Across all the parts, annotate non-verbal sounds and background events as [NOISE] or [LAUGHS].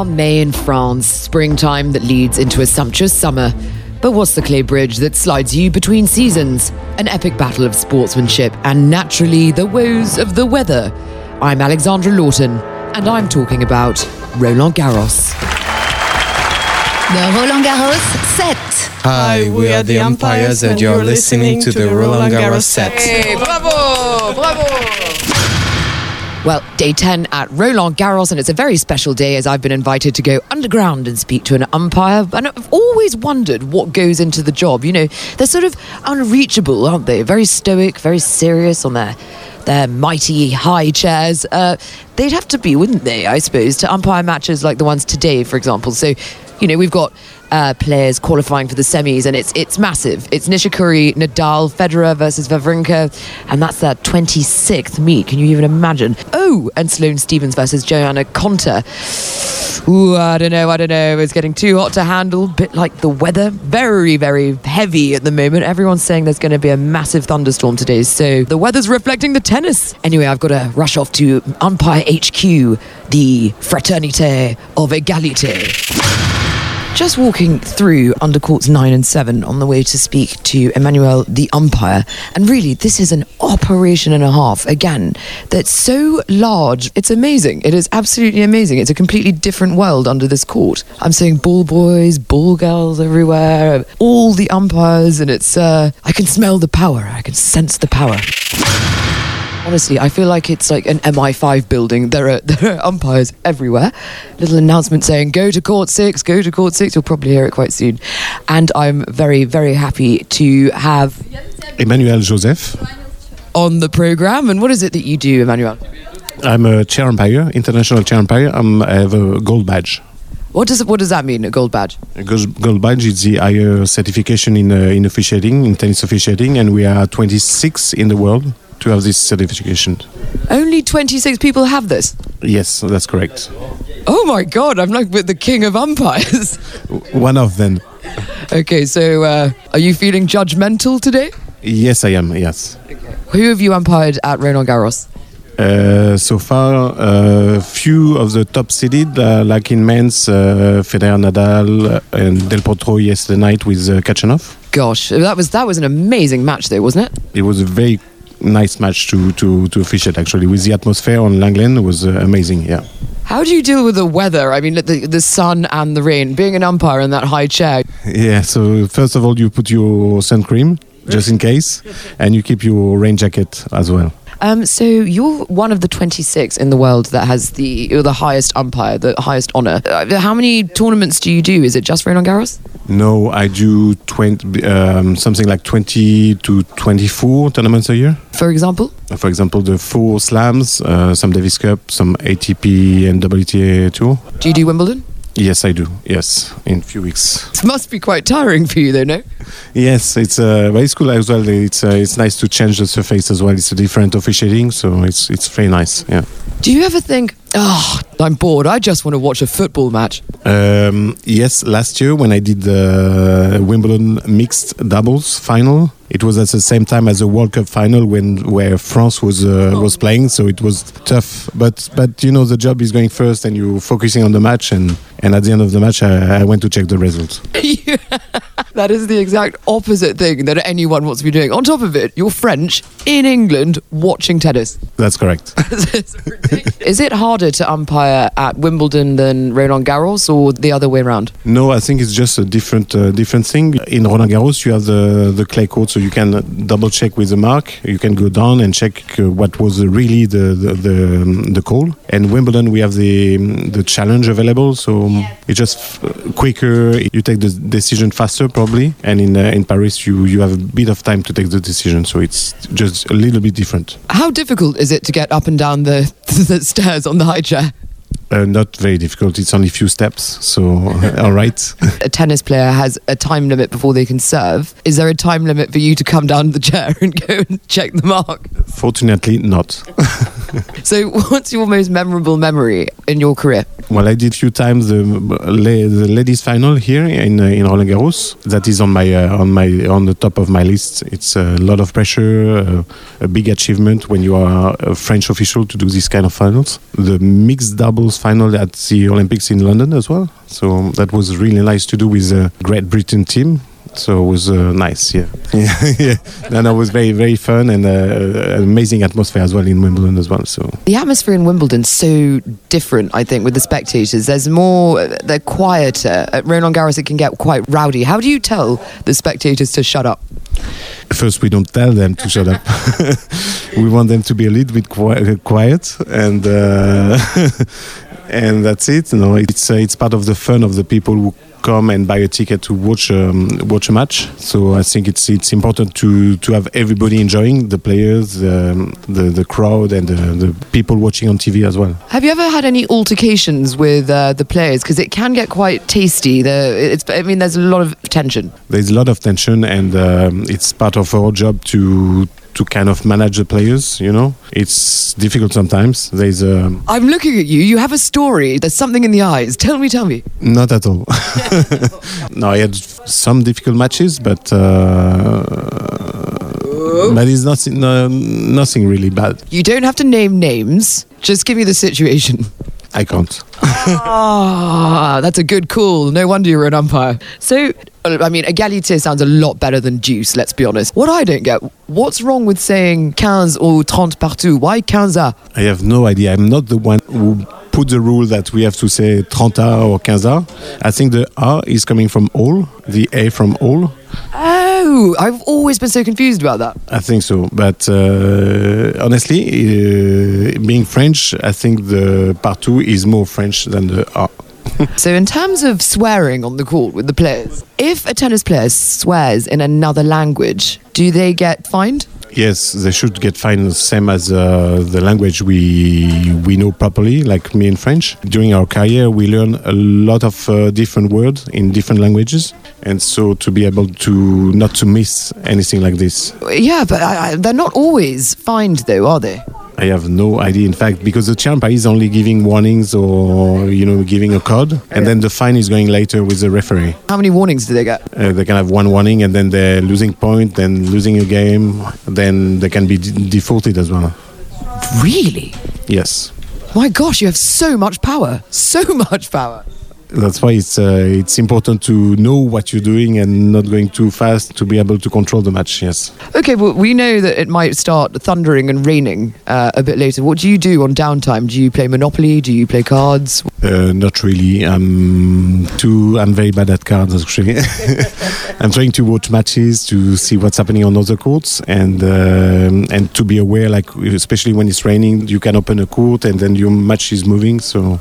are May in France, springtime that leads into a sumptuous summer. But what's the clay bridge that slides you between seasons? An epic battle of sportsmanship and naturally the woes of the weather. I'm Alexandra Lawton, and I'm talking about Roland Garros. The Roland Garros set. Hi, we are the umpires, and you're listening to the Roland Garros set. Hey, bravo, bravo. Well, day 10 at Roland Garros, and it's a very special day as I've been invited to go underground and speak to an umpire. And I've always wondered what goes into the job. You know, they're sort of unreachable, aren't they? Very stoic, very serious on their their mighty high chairs. Uh, they'd have to be, wouldn't they, I suppose, to umpire matches like the ones today, for example. So, you know, we've got uh, players qualifying for the semis, and it's it's massive. It's Nishikori, Nadal, Federer versus Wawrinka, and that's their 26th meet. Can you even imagine? Oh, and Sloane Stevens versus Joanna Konta. Ooh, I don't know, I don't know. It's getting too hot to handle. Bit like the weather, very, very heavy at the moment. Everyone's saying there's going to be a massive thunderstorm today, so the weather's reflecting the tennis. Anyway, I've got to rush off to Umpire HQ, the Fraternité of Égalité. Just walking through under courts 9 and 7 on the way to speak to Emmanuel, the umpire. And really, this is an operation and a half, again, that's so large. It's amazing. It is absolutely amazing. It's a completely different world under this court. I'm seeing ball boys, ball girls everywhere, all the umpires, and it's, uh, I can smell the power. I can sense the power. Honestly, I feel like it's like an MI5 building. There are [LAUGHS] there are umpires everywhere. Little announcement saying "Go to court six, go to court six. You'll probably hear it quite soon. And I'm very very happy to have Emmanuel Joseph. on the program. And what is it that you do, Emmanuel? I'm a chair umpire, international chair umpire. I'm, I have a gold badge. What does what does that mean? A gold badge? A gold gold badge is the higher certification in uh, in officiating, in tennis officiating, and we are 26 in the world to have this certification. Only 26 people have this. Yes, that's correct. Oh my god! I'm like with the king of umpires. [LAUGHS] One of them. okay, so uh, are you feeling judgmental today? Yes, I am. Yes. Who have you umpired at Roland Garros? Uh, so far, a uh, few of the top seeded, uh, like in men's, uh, Federer, Nadal, and Del Potro yesterday night with uh, Khachanov. Gosh, that was that was an amazing match, though, wasn't it? It was a very nice match to to to officiate actually with the atmosphere on Lenglen it was uh, amazing. Yeah. How do you deal with the weather? I mean, the, the sun and the rain. Being an umpire in that high chair. Yeah. So first of all, you put your sun cream just in [LAUGHS] case, and you keep your rain jacket as well. Um, so you're one of the 26 in the world that has the you're the highest umpire, the highest honor. Uh, how many tournaments do you do? Is it just Roland Garros? No, I do 20, um, something like 20 to 24 tournaments a year. For example? For example, the four slams, uh, some Davis Cup, some ATP and WTA tour. Do you do Wimbledon? Yes, I do. Yes, in a few weeks. It must be quite tiring for you, though, no? Yes, it's uh, very cool as well. It's uh, it's nice to change the surface as well. It's a different officiating, so it's it's very nice. Yeah. Do you ever think, oh, I'm bored. I just want to watch a football match? Um, yes, last year when I did the Wimbledon mixed doubles final, it was at the same time as the World Cup final when where France was uh, was playing, so it was tough. But but you know the job is going first, and you're focusing on the match, and and at the end of the match, I, I went to check the results. [LAUGHS] that is the exact opposite thing that anyone wants to be doing. On top of it, you're French in England watching tennis. That's correct. [LAUGHS] is it harder to umpire at Wimbledon than Roland Garros, or the other way around? No, I think it's just a different uh, different thing. In Roland Garros, you have the the clay court, so you can double check with the mark. You can go down and check uh, what was really the the, the, um, the call. And Wimbledon, we have the the challenge available, so um, it's just quicker. You take the decision faster, probably. And in uh, in Paris, you you have a bit of time to take the decision, so it's just a little bit different. How difficult is it to get up and down the, [LAUGHS] the stairs on the high chair? Uh, not very difficult. It's only a few steps, so all right. [LAUGHS] a tennis player has a time limit before they can serve. Is there a time limit for you to come down the chair and go and check the mark? Fortunately, not. [LAUGHS] So, what's your most memorable memory in your career? well, I did a few times the, the ladies final here in uh, in Roland Garros. That is on my uh, on my on the top of my list. It's a lot of pressure, uh, a big achievement when you are a French official to do this kind of finals. The mixed doubles final at the Olympics in London as well. So that was really nice to do with a Great Britain team. So it was uh, nice, yeah, [LAUGHS] yeah, yeah. And it was very, very fun and uh, an amazing atmosphere as well in Wimbledon as well. So The atmosphere in Wimbledon's so different, I think, with the spectators. There's more, they're quieter. At Roland Garros, it can get quite rowdy. How do you tell the spectators to shut up? first we don't tell them to shut up. [LAUGHS] we want them to be a little bit quiet and uh, [LAUGHS] and that's it. You know, it's uh, it's part of the fun of the people who come and buy a ticket to watch um, watch a match. So I think it's it's important to to have everybody enjoying the players, um, the the crowd, and the, the people watching on TV as well. Have you ever had any altercations with uh, the players? Because it can get quite tasty. The, it's, I mean, there's a lot of tension. There's a lot of tension, and um, it's part of our job to to kind of manage the players. You know, it's difficult sometimes. There's a I'm looking at you. You have a story. There's something in the eyes. Tell me, tell me. Not at all. [LAUGHS] no, I had some difficult matches, but uh, but it's nothing, no, nothing really bad. You don't have to name names. Just give me the situation. I can't. Ah, that's a good call. No wonder you're an umpire. So, I mean, égalité sounds a lot better than juice, let's be honest. What I don't get, what's wrong with saying 15 or 30 partout? Why 15 I have no idea. I'm not the one who put the rule that we have to say 30 or 15. I think the A is coming from all, the A from all. Oh, I've always been so confused about that. I think so. But uh, honestly, uh, being French, I think the partout is more French than the A. [LAUGHS] So, in terms of swearing on the court with the players, if a tennis player swears in another language, do they get fined? Yes, they should get fined same as uh, the language we we know properly, like me in French. During our career, we learn a lot of uh, different words in different languages, and so to be able to not to miss anything like this, Yeah, but I, I, they're not always fined, though, are they? I have no idea. In fact, because the champ is only giving warnings or you know giving a code, and then the fine is going later with the referee. How many warnings do they get? Uh, they can have one warning, and then they're losing point, then losing a game, then they can be d- defaulted as well. Really? Yes. My gosh, you have so much power. So [LAUGHS] much power. That's why it's uh, it's important to know what you're doing and not going too fast to be able to control the match. Yes. Okay, well, we know that it might start thundering and raining uh, a bit later. What do you do on downtime? Do you play Monopoly? Do you play cards? Uh, not really. I'm too. I'm very bad at cards actually. [LAUGHS] I'm trying to watch matches to see what's happening on other courts and um, and to be aware, like especially when it's raining, you can open a court and then your match is moving, so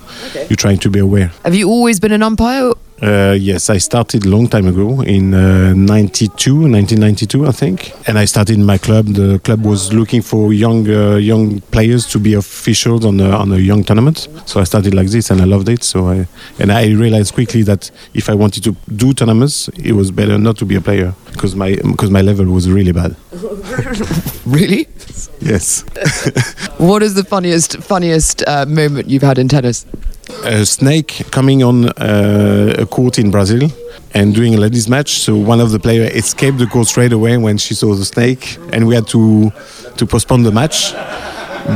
you're trying to be aware. Have you always been an umpire? Uh, yes, I started a long time ago in uh, 92, 1992, I think. And I started in my club. The club was looking for young uh, young players to be officials on a, on a young tournament. So I started like this, and I loved it. So I and I realized quickly that if I wanted to do tournaments, it was better not to be a player because my because my level was really bad. [LAUGHS] Really? Yes. [LAUGHS] What is the funniest funniest uh, moment you've had in tennis? A snake coming on uh, a court in Brazil and doing a ladies match. So one of the players escaped the court straight away when she saw the snake, and we had to to postpone the match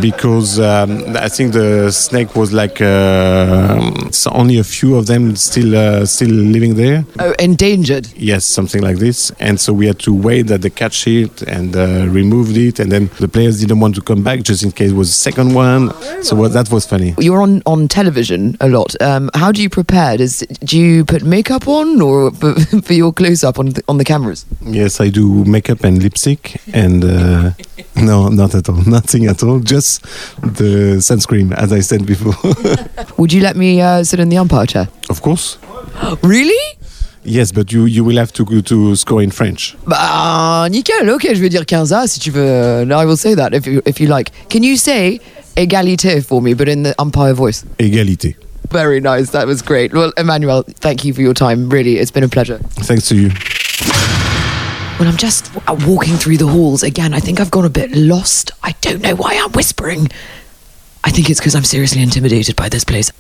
because um, I think the snake was like uh, only a few of them still uh, still living there. Oh, endangered. Yes, something like this. And so we had to wait that they catch it and uh, removed it, and then the players didn't want to come back just in case it was a second one. So what, that was funny. You're on, on television a lot. Um, how do you prepare? Does, do you put makeup on or for, [LAUGHS] for your close up on the, on the cameras? Yes, I do makeup and lipstick, and uh, no, not at all, [LAUGHS] nothing at all. Just the sunscreen, as I said before. [LAUGHS] Would you let me uh, sit in the umpire chair? of course, [GASPS] Really? yes, but you you will have to go to score in French. Bah, nickel. Ok, je vais dire 15 si tu veux. No, I will say that if you, if you like. Can you say égalité for me, but in the umpire voice? Égalité. Very nice. That was great. Well, Emmanuel, thank you for your time. Really, it's been a pleasure. Thanks to you. Well, I'm just walking through the halls again. I think I've gone a bit lost. I don't know why I'm whispering. I think it's because I'm seriously intimidated by this place.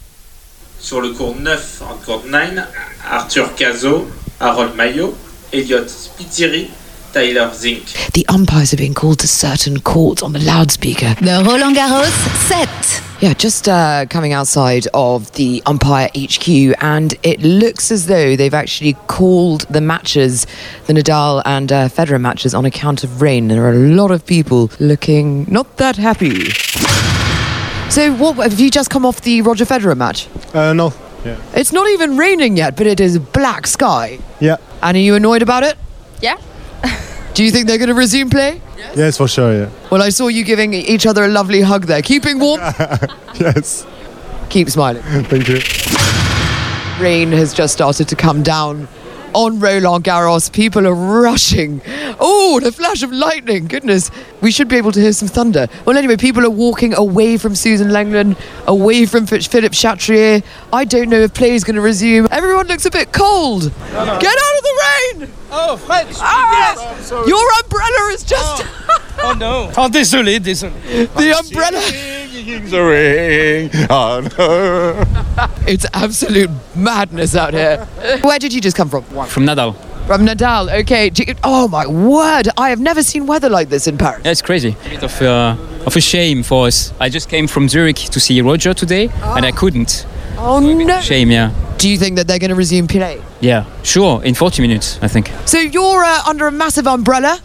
Sur le cours 9, en cours 9, Arthur Cazaux, Harold Mayot, Elliot Spiteri, Tyler Zink. The umpires are being called to certain courts on the loudspeaker. The Roland Garros set. Yeah, just uh, coming outside of the umpire HQ, and it looks as though they've actually called the matches, the Nadal and uh, Federer matches, on account of rain. There are a lot of people looking not that happy. So, what have you just come off the Roger Federer match? Uh, no. Yeah. It's not even raining yet, but it is black sky. Yeah. And are you annoyed about it? Yeah. Do you think they're going to resume play? Yes, for sure. Yeah. Well, I saw you giving each other a lovely hug there. Keeping warm? [LAUGHS] yes. Keep smiling. [LAUGHS] Thank you. rain has just started to come down on Roland Garros. People are rushing. Oh, the flash of lightning. Goodness. We should be able to hear some thunder. Well, anyway, people are walking away from Susan Lenglen, away from Philippe Chatrier. I don't know if play is going to resume. Everyone looks a bit cold. Get out of the rain! Oh, Fred, Ah! Your umbrella is just. oh no. [LAUGHS] Oh, désolé, désolé. the umbrella. the ring. Oh no. It's absolute madness out here. Where did you just come from? From Nadal. From Nadal. Okay. You- Oh my word! I have never seen weather like this in Paris. Yeah, it's crazy. A bit of, uh, of a shame for us. I just came from Zurich to see Roger today, and I couldn't. Oh no! Shame, yeah. Do you think that they're going to resume play? Yeah, sure, in 40 minutes, I think. So you're uh, under a massive umbrella.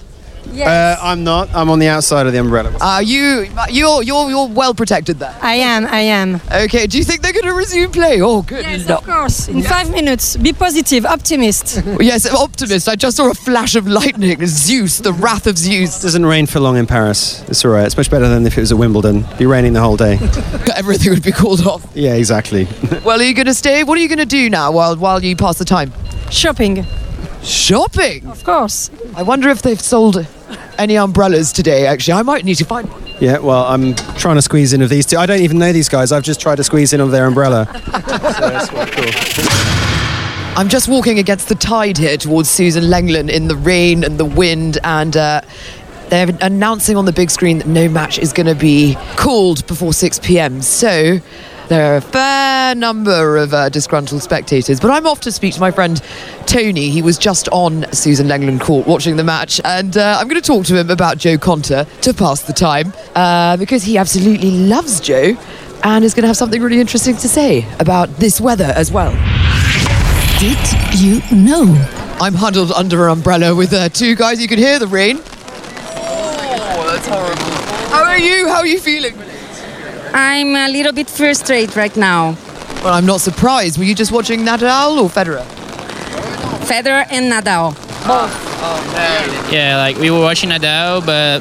Uh, I'm not. I'm on the outside of the umbrella. Uh, you, you're, you're, you're well protected there. I am, I am. Okay. Do you think they're going to resume play? Oh, good. Yes, luck. of course. In five minutes. Be positive, optimist. [LAUGHS] Yes, optimist. I just saw a flash of lightning. Zeus, the wrath of Zeus. It doesn't rain for long in Paris. It's all right. It's much better than if it was at Wimbledon. It'd be raining the whole day. [LAUGHS] Everything would be called off. yeah, exactly. [LAUGHS] Well, are you going to stay? What are you going to do now while while you pass the time? Shopping, Shopping. of course. I wonder if they've sold any umbrellas today. Actually, I might need to find one. yeah, well, I'm trying to squeeze in of these two. I don't even know these guys. I've just tried to squeeze in of their umbrella. so that's quite cool. I'm just walking against the tide here towards Susan Lenglen in the rain and the wind, and uh, they're announcing on the big screen that no match is going to be called before 6 p.m. So there are a fair number of uh, disgruntled spectators. But I'm off to speak to my friend Tony. He was just on Susan Lenglen court watching the match, and uh, I'm going to talk to him about Jo Konta to pass the time uh, because he absolutely loves Joe. And is going to have something really interesting to say about this weather as well. Did you know? I'm huddled under an umbrella with uh, two guys. You can hear the rain. Oh, that's horrible. How are you? How are you feeling? I'm a little bit frustrated right now. Well, I'm not surprised. Were you just watching Nadal or Federer? Federer and Nadal. Yeah, like we were watching Nadal, but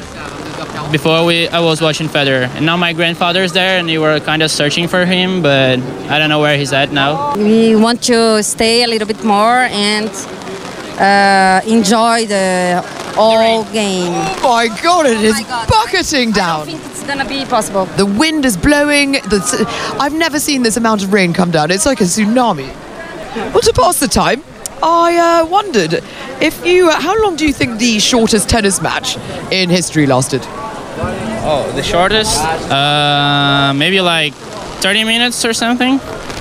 before we, I was watching Federer, and now my grandfather's there, and we were kind of searching for him, but I don't know where he's at now. We want to stay a little bit more and uh, enjoy the whole game. Oh my God! It is bucketing I down. don't think it's gonna be possible. The wind is blowing. The, I've never seen this amount of rain come down. It's like a tsunami. Well, to pass the time, I uh, wondered if you. Uh, how long do you think the shortest tennis match in history lasted? Oh, the shortest? Uh, maybe like 30 minutes or something.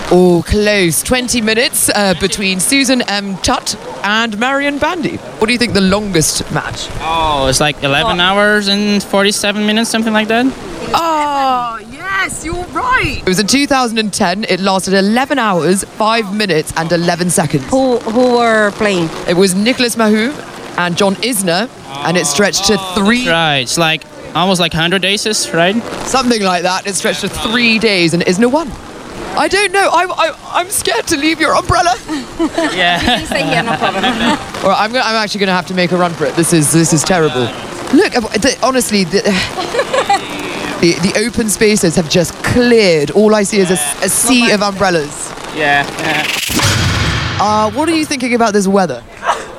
Oh, close. 20 minutes uh, between Susan M. Tutt and Marion Bandy. What do you think the longest match? Oh, it's like 11 hours and 47 minutes, something like that. Oh, yes, you're right. It was in 2010. It lasted 11 hours, 5 minutes, and 11 seconds. Who who were playing? It was Nicolas Mahut and John Isner, and it stretched to three, That's right. It's like almost like 100 aces, right? something like that. It stretched to three days, and Isner won. I don't know. I, I, I'm scared to leave your umbrella. [LAUGHS] Yeah. Stay here, no problem. [LAUGHS] Or I'm, gonna, I'm actually going to have to make a run for it. This is this is terrible. Look, uh, the, honestly, the, [SIGHS] the the open spaces have just cleared. All I see is a, a sea of umbrellas. yeah. yeah. Uh, what are you thinking about this weather?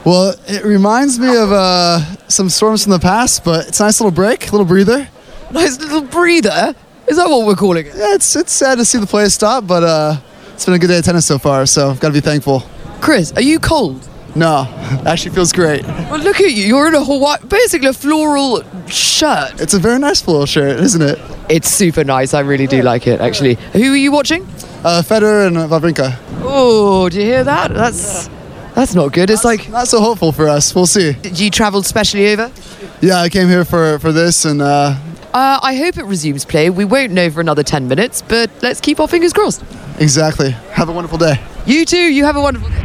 Well, it reminds me of uh, some storms from the past, but it's a nice little break, little breather. Nice little breather. Is that what we're calling it? Yeah, it's it's sad to see the players stop, but uh, it's been a good day of tennis so far, so I've got to be thankful. Chris, are you cold? No, [LAUGHS] actually feels great. Well, look at you. You're in a Hawaii, basically a floral shirt. It's a very nice floral shirt, isn't it? It's super nice. I really do like it, actually. Who are you watching? Uh, Federer and Wawrinka. Oh, do you hear that? That's that's not good. It's like Not so hopeful for us. We'll see. you travelled specially over. Yeah, I came here for, for this and uh, Uh, I hope it resumes play. We won't know for another 10 minutes, but let's keep our fingers crossed. exactly. Have a wonderful day. You too. You have a wonderful day.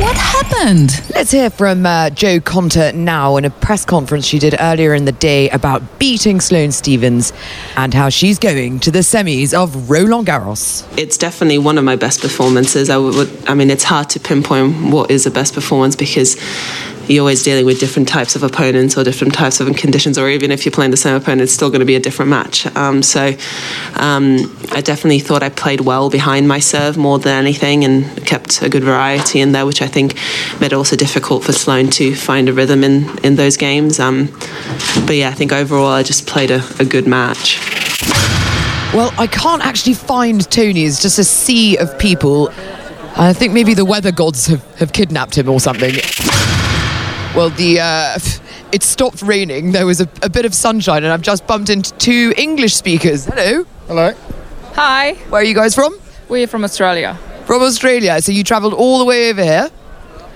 What happened? Let's hear from uh, Jo Konta now in a press conference she did earlier in the day about beating Sloane Stevens and how she's going to the semis of Roland Garros. it's definitely one of my best performances. I would, I mean, it's hard to pinpoint what is the best performance because you're always dealing with different types of opponents or different types of conditions, or even if you're playing the same opponent, it's still going to be a different match. Um, so um, I definitely thought I played well behind my serve more than anything and kept a good variety in there, which I think made it also difficult for Sloane to find a rhythm in, in those games. Um, but yeah, I think overall I just played a, a good match. Well, I can't actually find Tony. It's just a sea of people. I think maybe the weather gods have, have kidnapped him or something. Well, the uh, [LAUGHS] it stopped raining. There was a, a bit of sunshine, and I've just bumped into two English speakers. Hello. Hello. Hi. Where are you guys from? We're from Australia. From Australia. So you travelled all the way over here.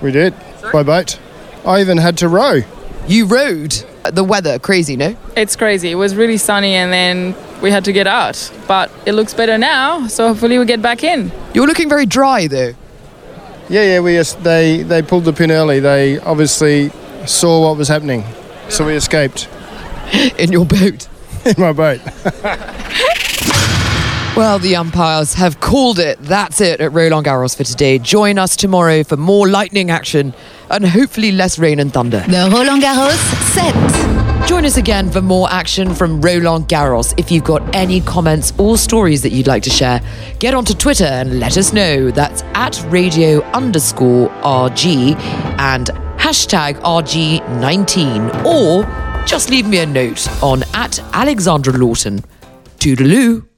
We did. By boat. I even had to row. You rowed. The weather crazy, no? It's crazy. It was really sunny and then we had to get out. But it looks better now, so hopefully we get back in. You're looking very dry though. Yeah, yeah. We they they pulled the pin early. They obviously saw what was happening, so we escaped in your boat. [LAUGHS] in my boat. [LAUGHS] Well, the umpires have called it. That's it at Roland Garros for today. Join us tomorrow for more lightning action and hopefully less rain and thunder. The Roland Garros set. Join us again for more action from Roland Garros. If you've got any comments or stories that you'd like to share, get onto Twitter and let us know. That's at radio underscore RG and hashtag RG19. Or just leave me a note on at Alexandra Lawton. Toodaloo.